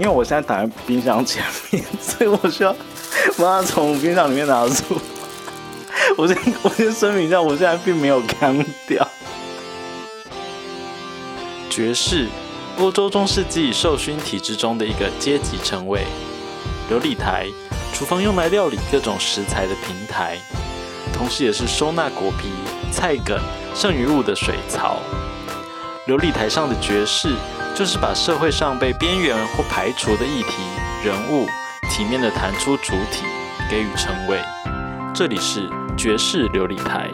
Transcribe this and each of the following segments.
因为我现在躺在冰箱前面，所以我需要把它从冰箱里面拿出。我先我先声明一下，我现在并没有干掉。爵士，欧洲中世纪受勋体制中的一个阶级称谓。琉璃台，厨房用来料理各种食材的平台，同时也是收纳果皮、菜梗、剩余物的水槽。琉璃台上的爵士，就是把社会上被边缘或排除的议题、人物，体面的弹出主体，给予称谓。这里是爵士琉璃台。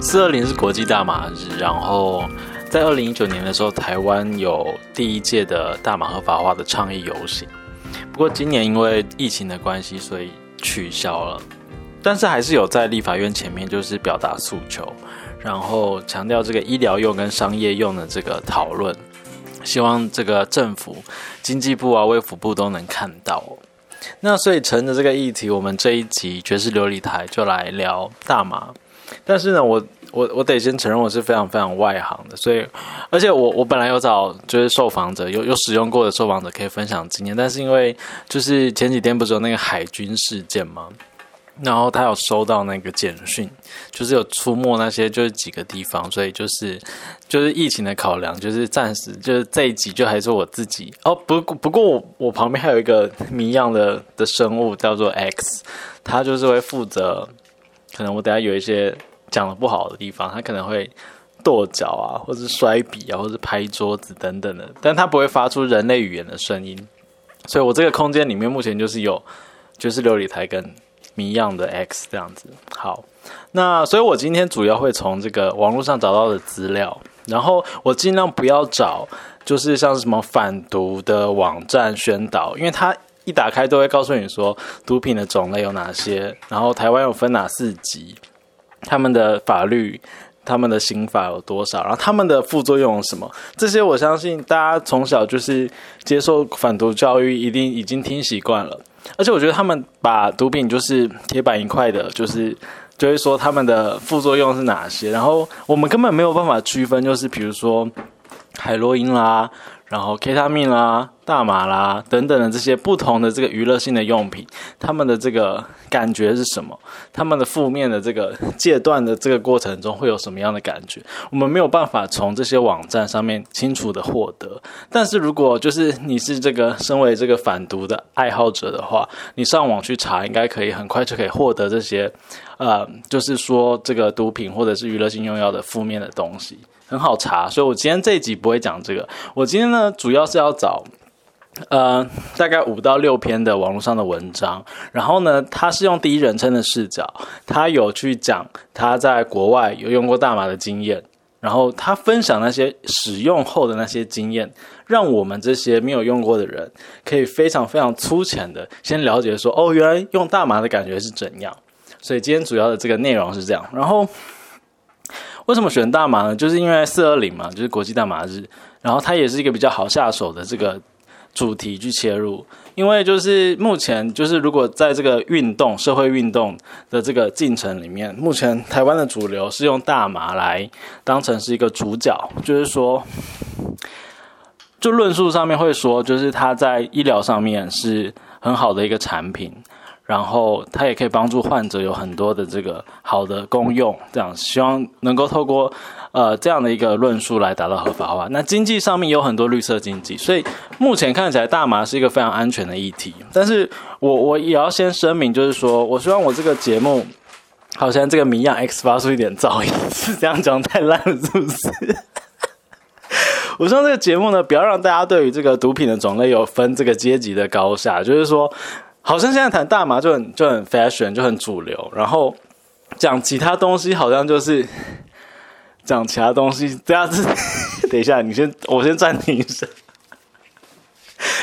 四二零是国际大马日，然后。在二零一九年的时候，台湾有第一届的大马合法化的倡议游行，不过今年因为疫情的关系，所以取消了。但是还是有在立法院前面，就是表达诉求，然后强调这个医疗用跟商业用的这个讨论，希望这个政府、经济部啊、卫福部都能看到。那所以乘着这个议题，我们这一集爵士琉璃台就来聊大麻。但是呢，我。我我得先承认我是非常非常外行的，所以而且我我本来有找就是受访者有有使用过的受访者可以分享经验，但是因为就是前几天不是有那个海军事件吗？然后他有收到那个简讯，就是有出没那些就是几个地方，所以就是就是疫情的考量，就是暂时就是这一集就还是我自己哦，不过不过我我旁边还有一个谜样的的生物叫做 X，他就是会负责，可能我等下有一些。讲的不好的地方，他可能会跺脚啊，或者摔笔啊，或者拍桌子等等的，但他不会发出人类语言的声音。所以我这个空间里面目前就是有，就是琉璃台跟谜样的 X 这样子。好，那所以我今天主要会从这个网络上找到的资料，然后我尽量不要找就是像什么反毒的网站宣导，因为他一打开都会告诉你说毒品的种类有哪些，然后台湾有分哪四级。他们的法律、他们的刑法有多少？然后他们的副作用有什么？这些我相信大家从小就是接受反毒教育，一定已经听习惯了。而且我觉得他们把毒品就是铁板一块的，就是就会说他们的副作用是哪些。然后我们根本没有办法区分，就是比如说海洛因啦。然后 K 他命啦、大麻啦等等的这些不同的这个娱乐性的用品，他们的这个感觉是什么？他们的负面的这个戒断的这个过程中会有什么样的感觉？我们没有办法从这些网站上面清楚的获得。但是如果就是你是这个身为这个反毒的爱好者的话，你上网去查，应该可以很快就可以获得这些，呃，就是说这个毒品或者是娱乐性用药的负面的东西。很好查，所以我今天这一集不会讲这个。我今天呢，主要是要找，呃，大概五到六篇的网络上的文章。然后呢，他是用第一人称的视角，他有去讲他在国外有用过大麻的经验，然后他分享那些使用后的那些经验，让我们这些没有用过的人，可以非常非常粗浅的先了解说，哦，原来用大麻的感觉是怎样。所以今天主要的这个内容是这样，然后。为什么选大麻呢？就是因为四二零嘛，就是国际大麻日，然后它也是一个比较好下手的这个主题去切入。因为就是目前就是如果在这个运动社会运动的这个进程里面，目前台湾的主流是用大麻来当成是一个主角，就是说，就论述上面会说，就是它在医疗上面是很好的一个产品。然后它也可以帮助患者有很多的这个好的功用，这样希望能够透过呃这样的一个论述来达到合法化。那经济上面有很多绿色经济，所以目前看起来大麻是一个非常安全的议题。但是我我也要先声明，就是说我希望我这个节目好像这个谜样 X 发出一点噪音，是这样讲太烂了，是不是？我希望这个节目呢，不要让大家对于这个毒品的种类有分这个阶级的高下，就是说。好像现在谈大麻就很就很 fashion 就很主流，然后讲其他东西好像就是讲其他东西。这样子，等一下，你先，我先暂停一下，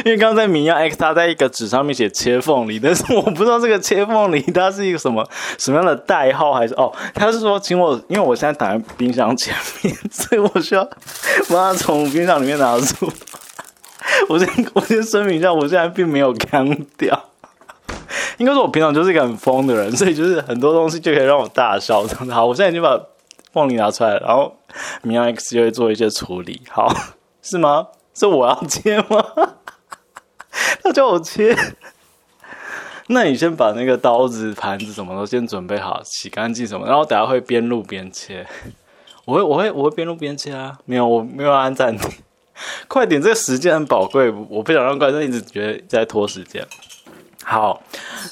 因为刚刚在民谣 X，他在一个纸上面写切凤梨，但是我不知道这个切凤梨它是一个什么什么样的代号，还是哦，他是说请我，因为我现在躺在冰箱前面，所以我需要把它从冰箱里面拿出。我先我先声明一下，我现在并没有干掉。应该说，我平常就是一个很疯的人，所以就是很多东西就可以让我大笑。好，我现在已经把凤梨拿出来，然后明阳 X 就会做一些处理。好，是吗？是我要切吗？叫我切？那你先把那个刀子、盘子什么都先准备好，洗干净什么，然后等下会边录边切。我会，我会，我会边录边切啊！没有，我没有按暂停。快点，这个时间很宝贵，我不想让观众一直觉得在拖时间。好，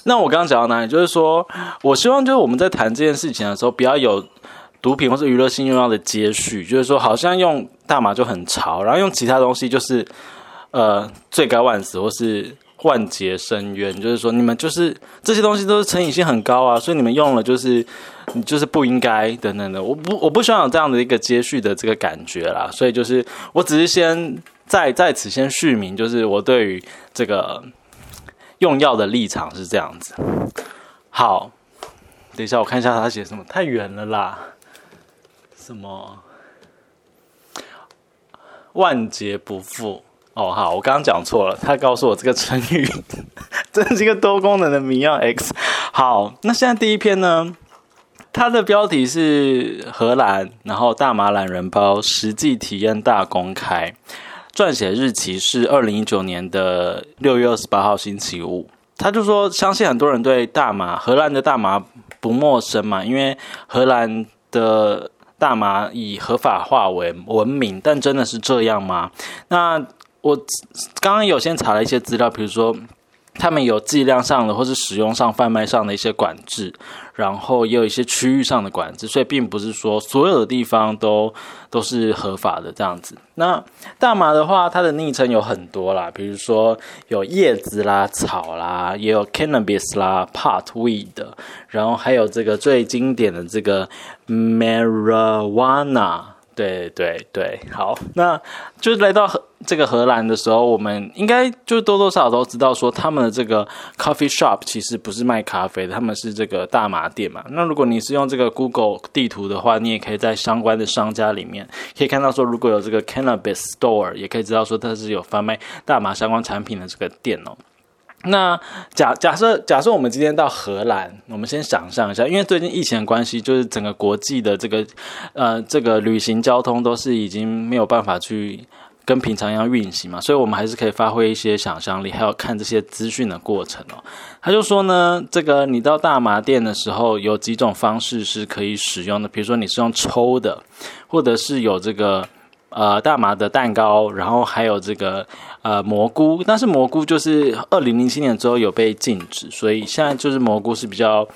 那我刚刚讲到哪里？就是说我希望，就是我们在谈这件事情的时候，不要有毒品或是娱乐性用药的接续，就是说好像用大麻就很潮，然后用其他东西就是呃罪该万死或是。万劫深渊，就是说你们就是这些东西都是成瘾性很高啊，所以你们用了就是你就是不应该等等的。我不我不希望有这样的一个接续的这个感觉啦，所以就是我只是先在在此先续名，就是我对于这个用药的立场是这样子。好，等一下我看一下他写什么，太远了啦。什么万劫不复。哦，好，我刚刚讲错了。他告诉我这个成语，真是一个多功能的迷药 X。好，那现在第一篇呢？它的标题是荷兰，然后大麻懒人包实际体验大公开，撰写日期是二零一九年的六月二十八号星期五。他就说，相信很多人对大麻荷兰的大麻不陌生嘛，因为荷兰的大麻以合法化为闻名，但真的是这样吗？那我刚刚有先查了一些资料，比如说他们有剂量上的或是使用上、贩卖上的一些管制，然后也有一些区域上的管制，所以并不是说所有的地方都都是合法的这样子。那大麻的话，它的昵称有很多啦，比如说有叶子啦、草啦，也有 cannabis 啦、pot weed，然后还有这个最经典的这个 marijuana。对对对，好，那就是来到荷这个荷兰的时候，我们应该就多多少少都知道说，他们的这个 coffee shop 其实不是卖咖啡的，他们是这个大麻店嘛。那如果你是用这个 Google 地图的话，你也可以在相关的商家里面可以看到说，如果有这个 cannabis store，也可以知道说它是有贩卖大麻相关产品的这个店哦。那假假设假设我们今天到荷兰，我们先想象一下，因为最近疫情的关系，就是整个国际的这个呃这个旅行交通都是已经没有办法去跟平常一样运行嘛，所以我们还是可以发挥一些想象力，还有看这些资讯的过程哦。他就说呢，这个你到大麻店的时候，有几种方式是可以使用的，比如说你是用抽的，或者是有这个。呃，大麻的蛋糕，然后还有这个呃蘑菇，但是蘑菇就是二零零七年之后有被禁止，所以现在就是蘑菇是比较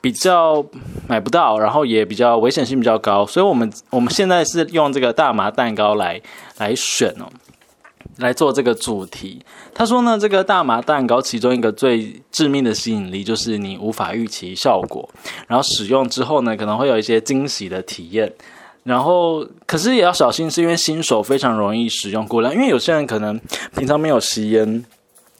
比较买不到，然后也比较危险性比较高，所以我们我们现在是用这个大麻蛋糕来来选哦，来做这个主题。他说呢，这个大麻蛋糕其中一个最致命的吸引力就是你无法预期效果，然后使用之后呢，可能会有一些惊喜的体验。然后，可是也要小心，是因为新手非常容易使用过量，因为有些人可能平常没有吸烟。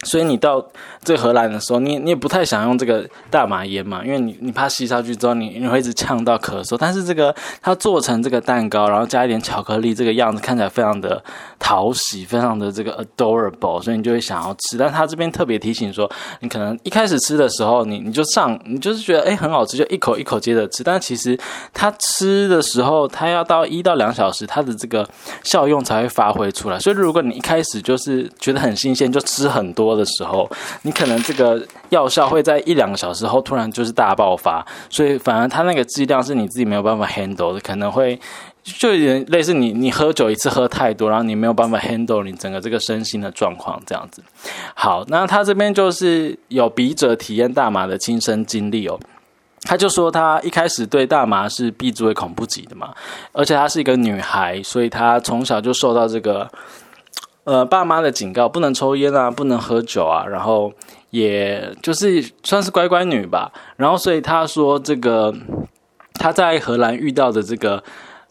所以你到这荷兰的时候，你你也不太想用这个大麻烟嘛，因为你你怕吸下去之后，你你会一直呛到咳嗽。但是这个它做成这个蛋糕，然后加一点巧克力，这个样子看起来非常的讨喜，非常的这个 adorable，所以你就会想要吃。但他这边特别提醒说，你可能一开始吃的时候，你你就上，你就是觉得哎很好吃，就一口一口接着吃。但其实它吃的时候，它要到一到两小时，它的这个效用才会发挥出来。所以如果你一开始就是觉得很新鲜，就吃很多。的时候，你可能这个药效会在一两个小时后突然就是大爆发，所以反而它那个剂量是你自己没有办法 handle 的，可能会就有点类似你你喝酒一次喝太多，然后你没有办法 handle 你整个这个身心的状况这样子。好，那他这边就是有笔者体验大麻的亲身经历哦，他就说他一开始对大麻是避之唯恐不及的嘛，而且她是一个女孩，所以她从小就受到这个。呃，爸妈的警告，不能抽烟啊，不能喝酒啊，然后也就是算是乖乖女吧。然后，所以他说这个他在荷兰遇到的这个。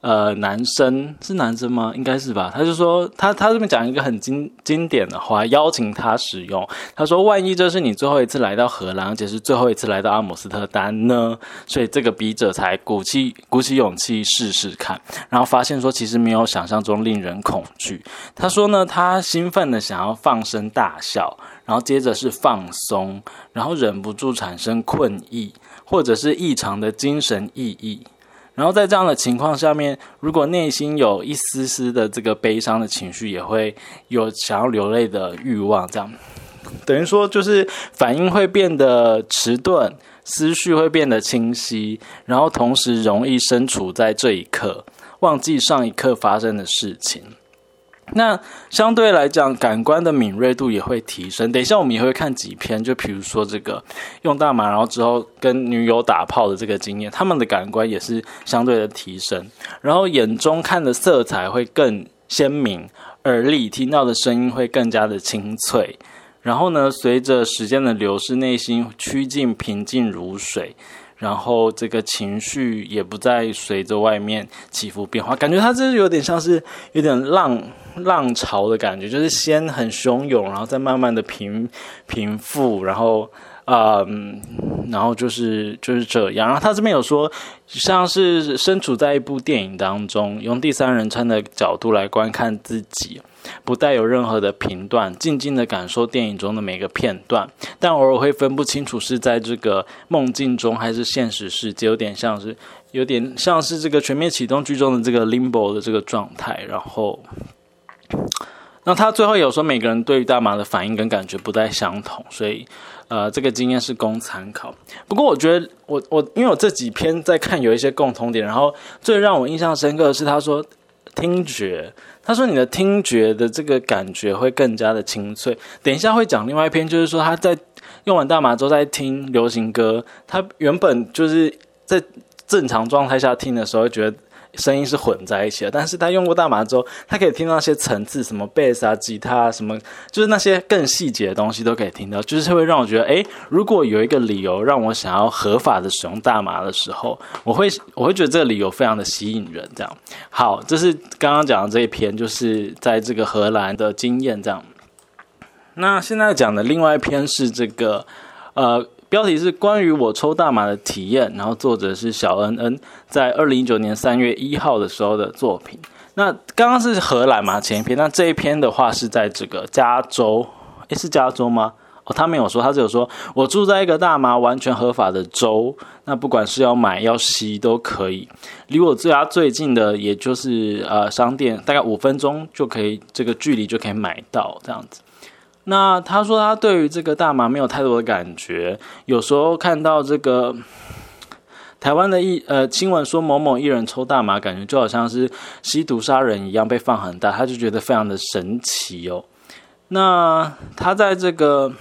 呃，男生是男生吗？应该是吧。他就说，他他这边讲一个很经经典的话，邀请他使用。他说，万一这是你最后一次来到荷兰，而且是最后一次来到阿姆斯特丹呢？所以这个笔者才鼓起鼓起勇气试试看，然后发现说，其实没有想象中令人恐惧。他说呢，他兴奋的想要放声大笑，然后接着是放松，然后忍不住产生困意，或者是异常的精神意义。然后在这样的情况下面，如果内心有一丝丝的这个悲伤的情绪，也会有想要流泪的欲望。这样，等于说就是反应会变得迟钝，思绪会变得清晰，然后同时容易身处在这一刻，忘记上一刻发生的事情。那相对来讲，感官的敏锐度也会提升。等一下我们也会看几篇，就比如说这个用大麻，然后之后跟女友打炮的这个经验，他们的感官也是相对的提升。然后眼中看的色彩会更鲜明，耳里听到的声音会更加的清脆。然后呢，随着时间的流逝，内心趋近平静如水。然后这个情绪也不再随着外面起伏变化，感觉它这是有点像是有点浪浪潮的感觉，就是先很汹涌，然后再慢慢的平平复，然后。嗯，然后就是就是这样。然后他这边有说，像是身处在一部电影当中，用第三人称的角度来观看自己，不带有任何的评断，静静的感受电影中的每个片段，但偶尔会分不清楚是在这个梦境中还是现实世界，有点像是有点像是这个全面启动剧中的这个 limbo 的这个状态。然后，那他最后有说，每个人对于大麻的反应跟感觉不太相同，所以。呃，这个经验是供参考。不过，我觉得我我因为我这几篇在看有一些共同点，然后最让我印象深刻的是他说听觉，他说你的听觉的这个感觉会更加的清脆。等一下会讲另外一篇，就是说他在用完大麻之后在听流行歌，他原本就是在正常状态下听的时候觉得。声音是混在一起的，但是他用过大麻之后，他可以听到那些层次，什么贝斯啊、吉他啊，什么就是那些更细节的东西都可以听到，就是会让我觉得，诶，如果有一个理由让我想要合法的使用大麻的时候，我会我会觉得这个理由非常的吸引人。这样，好，这是刚刚讲的这一篇，就是在这个荷兰的经验。这样，那现在讲的另外一篇是这个，呃。标题是关于我抽大麻的体验，然后作者是小恩恩，在二零一九年三月一号的时候的作品。那刚刚是荷兰嘛前一篇，那这一篇的话是在这个加州，诶，是加州吗？哦，他没有说，他只有说我住在一个大麻完全合法的州，那不管是要买要吸都可以，离我最家最近的也就是呃商店，大概五分钟就可以，这个距离就可以买到这样子。那他说他对于这个大麻没有太多的感觉，有时候看到这个台湾的艺呃新闻说某某艺人抽大麻，感觉就好像是吸毒杀人一样被放很大，他就觉得非常的神奇哦。那他在这个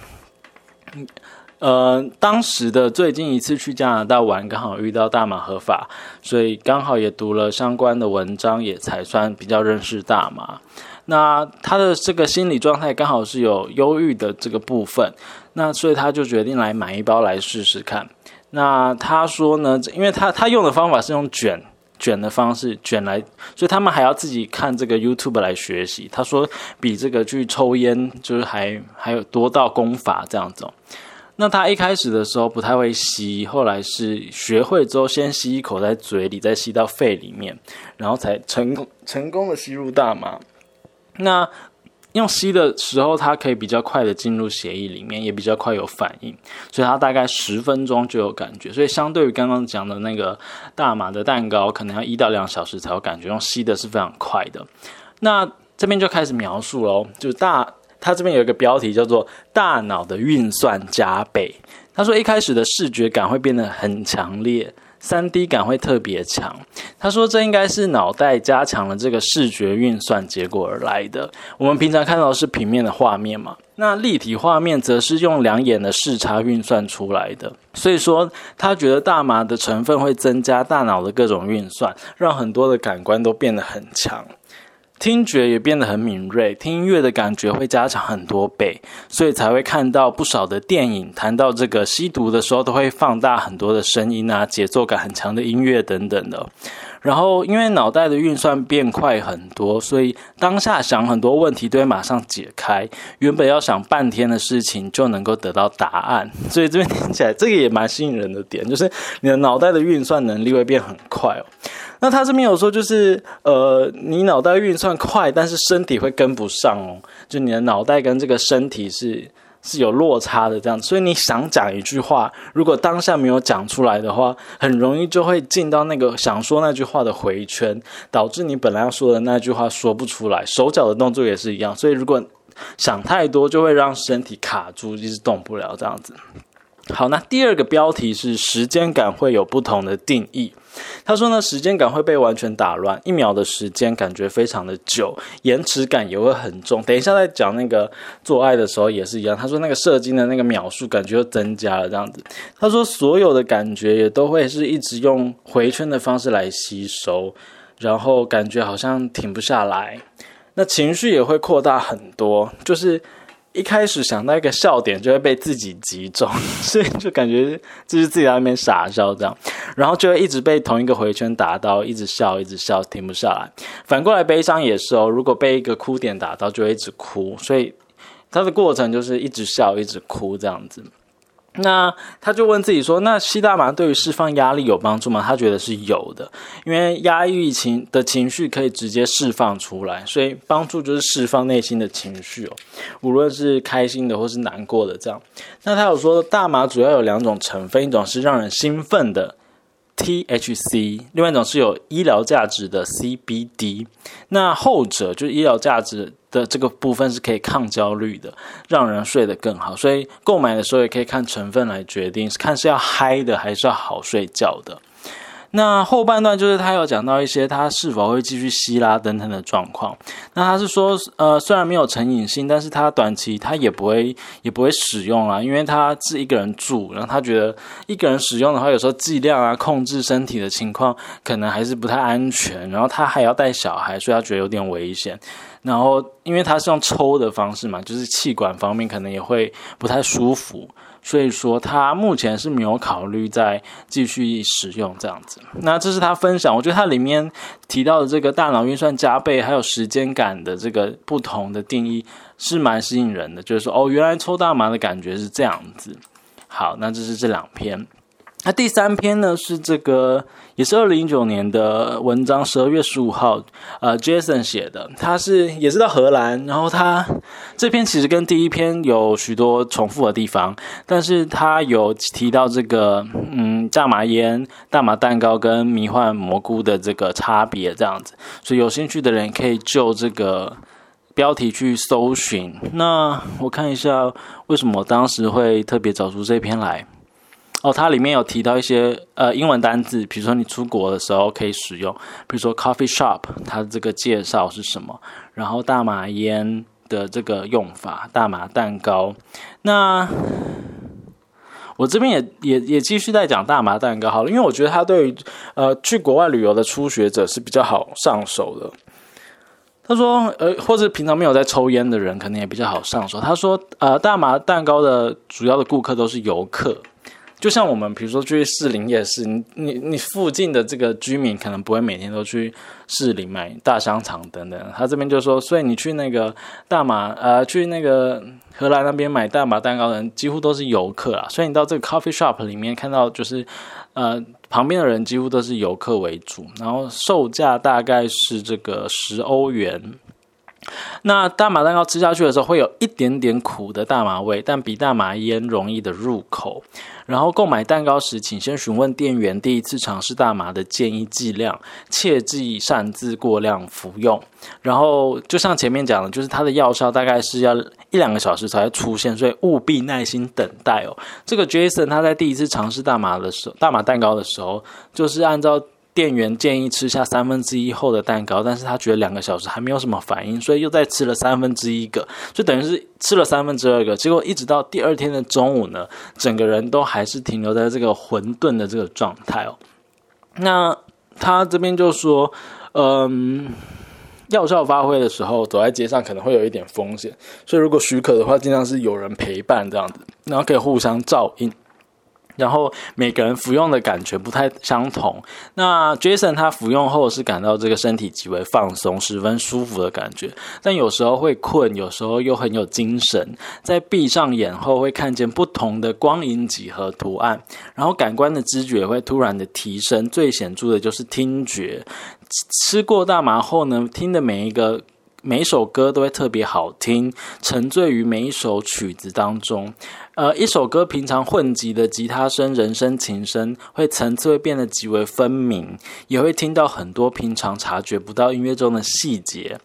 呃当时的最近一次去加拿大玩，刚好遇到大麻合法，所以刚好也读了相关的文章，也才算比较认识大麻。那他的这个心理状态刚好是有忧郁的这个部分，那所以他就决定来买一包来试试看。那他说呢，因为他他用的方法是用卷卷的方式卷来，所以他们还要自己看这个 YouTube 来学习。他说比这个去抽烟就是还还有多道功法这样子。那他一开始的时候不太会吸，后来是学会之后先吸一口在嘴里，再吸到肺里面，然后才成功成功的吸入大麻。那用吸的时候，它可以比较快的进入血液里面，也比较快有反应，所以它大概十分钟就有感觉。所以相对于刚刚讲的那个大麻的蛋糕，可能要一到两小时才有感觉。用吸的是非常快的。那这边就开始描述喽，就大，它这边有一个标题叫做“大脑的运算加倍”。他说一开始的视觉感会变得很强烈。三 D 感会特别强，他说这应该是脑袋加强了这个视觉运算结果而来的。我们平常看到是平面的画面嘛，那立体画面则是用两眼的视差运算出来的。所以说，他觉得大麻的成分会增加大脑的各种运算，让很多的感官都变得很强。听觉也变得很敏锐，听音乐的感觉会加强很多倍，所以才会看到不少的电影谈到这个吸毒的时候，都会放大很多的声音啊，节奏感很强的音乐等等的。然后，因为脑袋的运算变快很多，所以当下想很多问题都会马上解开，原本要想半天的事情就能够得到答案。所以这边听起来，这个也蛮吸引人的点，就是你的脑袋的运算能力会变很快哦。那他这边有说，就是呃，你脑袋运算快，但是身体会跟不上哦。就你的脑袋跟这个身体是是有落差的这样子，所以你想讲一句话，如果当下没有讲出来的话，很容易就会进到那个想说那句话的回圈，导致你本来要说的那句话说不出来。手脚的动作也是一样，所以如果想太多就会让身体卡住，一直动不了这样子。好，那第二个标题是时间感会有不同的定义。他说呢，时间感会被完全打乱，一秒的时间感觉非常的久，延迟感也会很重。等一下再讲那个做爱的时候也是一样。他说那个射精的那个秒数感觉又增加了这样子。他说所有的感觉也都会是一直用回圈的方式来吸收，然后感觉好像停不下来。那情绪也会扩大很多，就是。一开始想到一个笑点，就会被自己击中，所以就感觉就是自己在那边傻笑这样，然后就会一直被同一个回圈打到，一直笑，一直笑，停不下来。反过来悲伤也是哦，如果被一个哭点打到，就会一直哭，所以它的过程就是一直笑，一直哭这样子。那他就问自己说：“那吸大麻对于释放压力有帮助吗？”他觉得是有的，因为压抑情的情绪可以直接释放出来，所以帮助就是释放内心的情绪哦，无论是开心的或是难过的这样。那他有说，大麻主要有两种成分，一种是让人兴奋的。THC，另外一种是有医疗价值的 CBD，那后者就是医疗价值的这个部分是可以抗焦虑的，让人睡得更好。所以购买的时候也可以看成分来决定，看是要嗨的还是要好睡觉的。那后半段就是他有讲到一些他是否会继续吸拉等等的状况。那他是说，呃，虽然没有成瘾性，但是他短期他也不会也不会使用啊，因为他是一个人住，然后他觉得一个人使用的话，有时候剂量啊、控制身体的情况可能还是不太安全，然后他还要带小孩，所以他觉得有点危险。然后因为他是用抽的方式嘛，就是气管方面可能也会不太舒服。所以说，他目前是没有考虑再继续使用这样子。那这是他分享，我觉得他里面提到的这个大脑运算加倍，还有时间感的这个不同的定义，是蛮吸引人的。就是说，哦，原来抽大麻的感觉是这样子。好，那这是这两篇。那第三篇呢是这个，也是二零一九年的文章，十二月十五号，呃，Jason 写的，他是也是到荷兰，然后他这篇其实跟第一篇有许多重复的地方，但是他有提到这个，嗯，大麻烟、大麻蛋糕跟迷幻蘑菇的这个差别，这样子，所以有兴趣的人可以就这个标题去搜寻。那我看一下，为什么当时会特别找出这篇来。哦，它里面有提到一些呃英文单字，比如说你出国的时候可以使用，比如说 coffee shop，它的这个介绍是什么？然后大麻烟的这个用法，大麻蛋糕。那我这边也也也继续在讲大麻蛋糕好了，因为我觉得它对于呃去国外旅游的初学者是比较好上手的。他说，呃，或者平常没有在抽烟的人，可能也比较好上手。他说，呃，大麻蛋糕的主要的顾客都是游客。就像我们，比如说去士林夜市，你你你附近的这个居民可能不会每天都去士林买大香肠等等。他这边就说，所以你去那个大马呃，去那个荷兰那边买大马蛋糕的人，几乎都是游客啊。所以你到这个 coffee shop 里面看到，就是呃旁边的人几乎都是游客为主，然后售价大概是这个十欧元。那大麻蛋糕吃下去的时候，会有一点点苦的大麻味，但比大麻烟容易的入口。然后购买蛋糕时，请先询问店员第一次尝试大麻的建议剂量，切忌擅自过量服用。然后就像前面讲的，就是它的药效大概是要一两个小时才会出现，所以务必耐心等待哦。这个 Jason 他在第一次尝试大麻的时候，大麻蛋糕的时候，就是按照。店员建议吃下三分之一厚的蛋糕，但是他觉得两个小时还没有什么反应，所以又再吃了三分之一个，就等于是吃了三分之二个。结果一直到第二天的中午呢，整个人都还是停留在这个混沌的这个状态哦。那他这边就说，嗯，药效发挥的时候，走在街上可能会有一点风险，所以如果许可的话，尽量是有人陪伴这样子，然后可以互相照应。然后每个人服用的感觉不太相同。那 Jason 他服用后是感到这个身体极为放松，十分舒服的感觉，但有时候会困，有时候又很有精神。在闭上眼后会看见不同的光影几何图案，然后感官的知觉会突然的提升。最显著的就是听觉。吃过大麻后呢，听的每一个。每一首歌都会特别好听，沉醉于每一首曲子当中。呃，一首歌平常混集的吉他声、人声、琴声，会层次会变得极为分明，也会听到很多平常察觉不到音乐中的细节。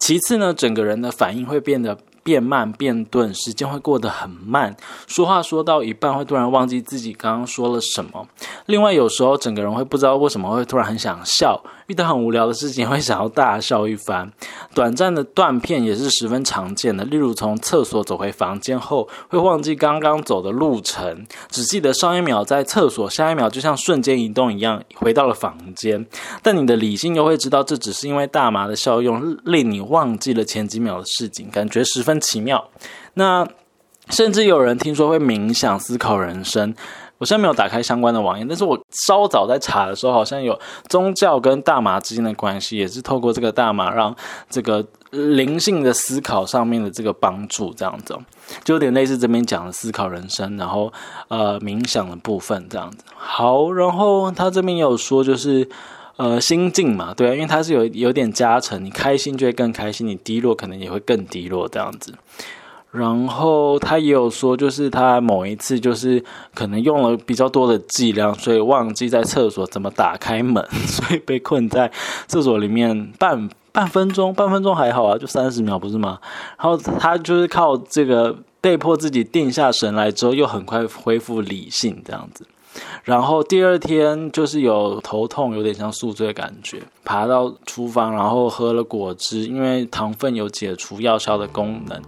其次呢，整个人的反应会变得变慢变钝，时间会过得很慢，说话说到一半会突然忘记自己刚刚说了什么。另外，有时候整个人会不知道为什么会突然很想笑，遇到很无聊的事情会想要大笑一番。短暂的断片也是十分常见的，例如从厕所走回房间后会忘记刚刚走的路程，只记得上一秒在厕所，下一秒就像瞬间移动一样回到了房间。但你的理性又会知道，这只是因为大麻的效用令你忘记了前几秒的事情，感觉十分奇妙。那甚至有人听说会冥想思考人生。我现在没有打开相关的网页，但是我稍早在查的时候，好像有宗教跟大麻之间的关系，也是透过这个大麻让这个灵性的思考上面的这个帮助，这样子，就有点类似这边讲的思考人生，然后呃冥想的部分这样子。好，然后他这边有说就是呃心境嘛，对啊，因为它是有有点加成，你开心就会更开心，你低落可能也会更低落这样子。然后他也有说，就是他某一次就是可能用了比较多的剂量，所以忘记在厕所怎么打开门，所以被困在厕所里面半半分钟，半分钟还好啊，就三十秒不是吗？然后他就是靠这个被迫自己定下神来之后，又很快恢复理性这样子。然后第二天就是有头痛，有点像宿醉的感觉，爬到厨房，然后喝了果汁，因为糖分有解除药效的功能。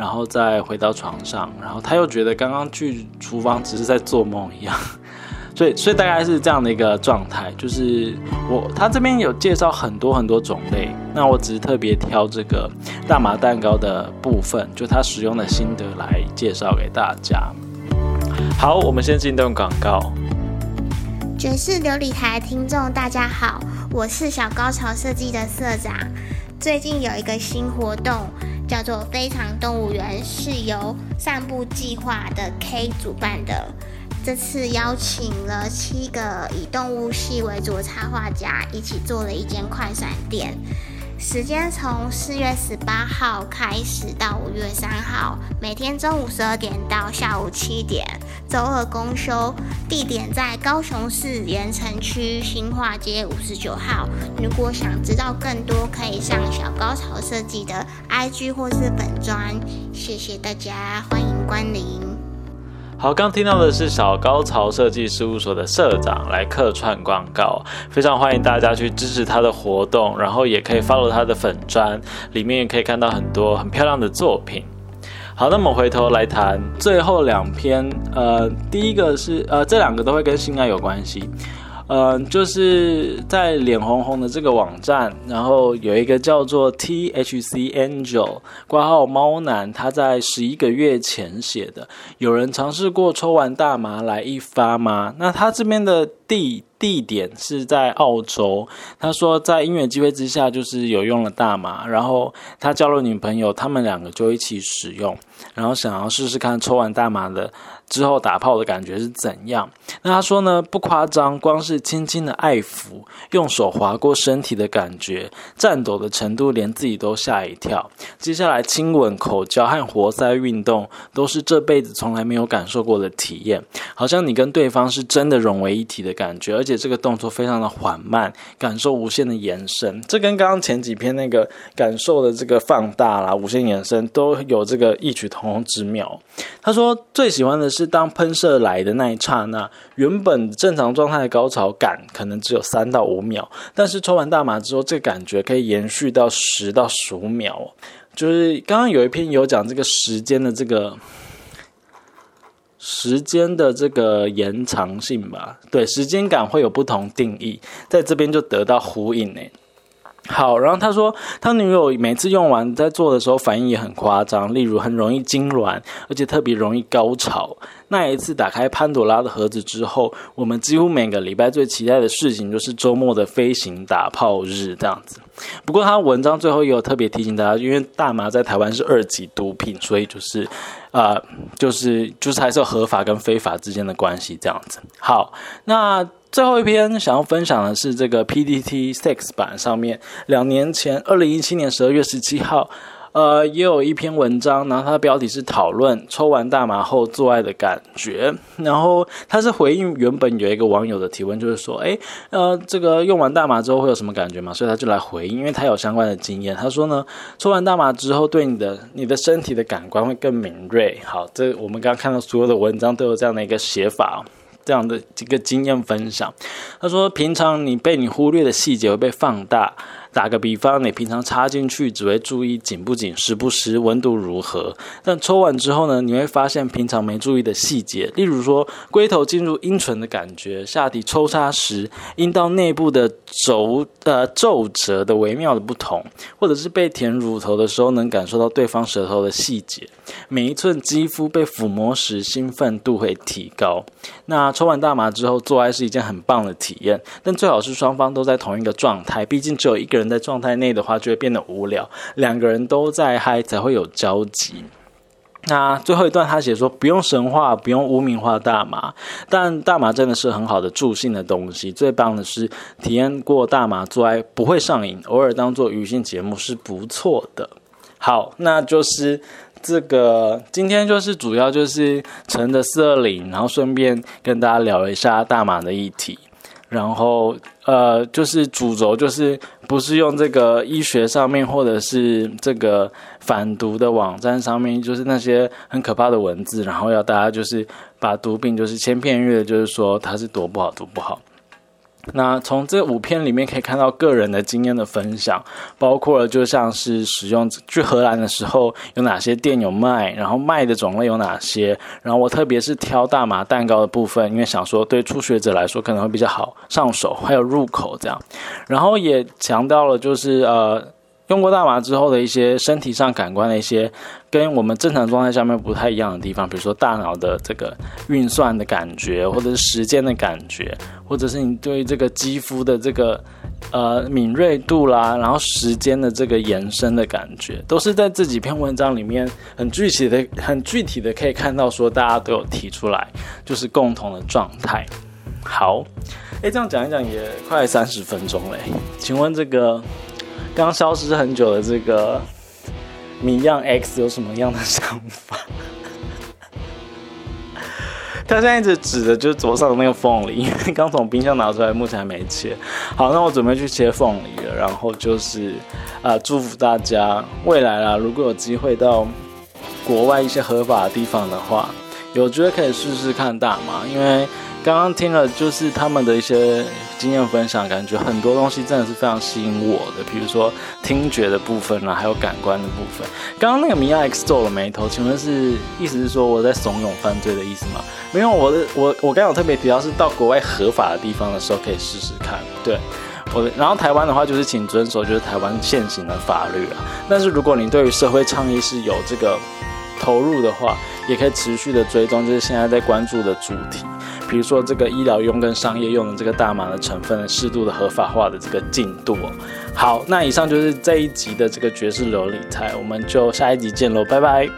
然后再回到床上，然后他又觉得刚刚去厨房只是在做梦一样，所以所以大概是这样的一个状态。就是我他这边有介绍很多很多种类，那我只是特别挑这个大麻蛋糕的部分，就他使用的心得来介绍给大家。好，我们先进段广告。爵士琉璃台听众大家好，我是小高潮设计的社长，最近有一个新活动。叫做非常动物园，是由散步计划的 K 主办的。这次邀请了七个以动物系为主的插画家，一起做了一间快闪店。时间从四月十八号开始到五月三号，每天中午十二点到下午七点，周二公休。地点在高雄市盐城区新化街五十九号。如果想知道更多，可以上小高潮设计的 IG 或是本专。谢谢大家，欢迎光临。好，刚听到的是小高潮设计事务所的社长来客串广告，非常欢迎大家去支持他的活动，然后也可以 follow 他的粉砖，里面也可以看到很多很漂亮的作品。好，那么回头来谈最后两篇，呃，第一个是呃，这两个都会跟性爱有关系。嗯，就是在脸红红的这个网站，然后有一个叫做 THC Angel 挂号猫男，他在十一个月前写的。有人尝试过抽完大麻来一发吗？那他这边的地地点是在澳洲。他说在音乐机会之下，就是有用了大麻，然后他交了女朋友，他们两个就一起使用，然后想要试试看抽完大麻的。之后打炮的感觉是怎样？那他说呢，不夸张，光是轻轻的爱抚，用手划过身体的感觉，颤抖的程度，连自己都吓一跳。接下来亲吻、口交和活塞运动，都是这辈子从来没有感受过的体验，好像你跟对方是真的融为一体的感觉，而且这个动作非常的缓慢，感受无限的延伸。这跟刚刚前几篇那个感受的这个放大啦、无限延伸都有这个异曲同工之妙。他说最喜欢的是。当喷射来的那一刹那，原本正常状态的高潮感可能只有三到五秒，但是抽完大麻之后，这个感觉可以延续到十到十五秒。就是刚刚有一篇有讲这个时间的这个时间的这个延长性吧？对，时间感会有不同定义，在这边就得到呼应呢。好，然后他说，他女友每次用完在做的时候反应也很夸张，例如很容易痉挛，而且特别容易高潮。那一次打开潘朵拉的盒子之后，我们几乎每个礼拜最期待的事情就是周末的飞行打炮日这样子。不过他文章最后也有特别提醒大家，因为大麻在台湾是二级毒品，所以就是，呃，就是就是还是有合法跟非法之间的关系这样子。好，那。最后一篇想要分享的是这个 PDT Sex 版上面，两年前，二零一七年十二月十七号，呃，也有一篇文章，然后它的标题是讨论抽完大麻后做爱的感觉。然后他是回应原本有一个网友的提问，就是说，诶，呃，这个用完大麻之后会有什么感觉嘛？所以他就来回应，因为他有相关的经验。他说呢，抽完大麻之后，对你的你的身体的感官会更敏锐。好，这我们刚刚看到所有的文章都有这样的一个写法，这样的这个经验分享。他说，平常你被你忽略的细节会被放大。打个比方，你平常插进去只会注意紧不紧、时不时、温度如何，但抽完之后呢，你会发现平常没注意的细节，例如说龟头进入阴唇的感觉，下体抽插时阴道内部的轴呃皱褶的微妙的不同，或者是被舔乳头的时候能感受到对方舌头的细节，每一寸肌肤被抚摸时兴奋度会提高。那抽完大麻之后做爱是一件很棒的体验，但最好是双方都在同一个状态，毕竟只有一个人。在状态内的话，就会变得无聊。两个人都在嗨，才会有交集。那最后一段他写说，不用神话，不用污名化大麻，但大麻真的是很好的助兴的东西。最棒的是，体验过大麻做爱不会上瘾，偶尔当做娱乐节目是不错的。好，那就是这个今天就是主要就是乘着四二零，然后顺便跟大家聊一下大麻的议题。然后，呃，就是主轴就是不是用这个医学上面，或者是这个反毒的网站上面，就是那些很可怕的文字，然后要大家就是把毒品就是千篇一律的，就是说它是多不好，多不好。那从这五篇里面可以看到个人的经验的分享，包括就像是使用去荷兰的时候有哪些店有卖，然后卖的种类有哪些，然后我特别是挑大麻蛋糕的部分，因为想说对初学者来说可能会比较好上手，还有入口这样，然后也强调了就是呃。用过大麻之后的一些身体上感官的一些跟我们正常状态下面不太一样的地方，比如说大脑的这个运算的感觉，或者是时间的感觉，或者是你对这个肌肤的这个呃敏锐度啦，然后时间的这个延伸的感觉，都是在这几篇文章里面很具体的、很具体的可以看到说大家都有提出来，就是共同的状态。好，诶，这样讲一讲也快三十分钟嘞，请问这个？刚消失很久的这个米样 X 有什么样的想法？他现在一直指的就是桌上的那个凤梨，因 为刚从冰箱拿出来，目前还没切。好，那我准备去切凤梨了。然后就是啊，祝福大家未来啦，如果有机会到国外一些合法的地方的话，有觉得可以试试看大麻，因为。刚刚听了就是他们的一些经验分享，感觉很多东西真的是非常吸引我的，比如说听觉的部分啊，还有感官的部分。刚刚那个米娅 X 皱了眉头，请问是意思是说我在怂恿犯罪的意思吗？没有，我的我我刚有特别提到是到国外合法的地方的时候可以试试看。对，我然后台湾的话就是请遵守就是台湾现行的法律啊。但是如果你对于社会倡议是有这个投入的话，也可以持续的追踪，就是现在在关注的主题。比如说这个医疗用跟商业用的这个大麻的成分适度的合法化的这个进度哦。好，那以上就是这一集的这个爵士琉璃台，我们就下一集见喽，拜拜。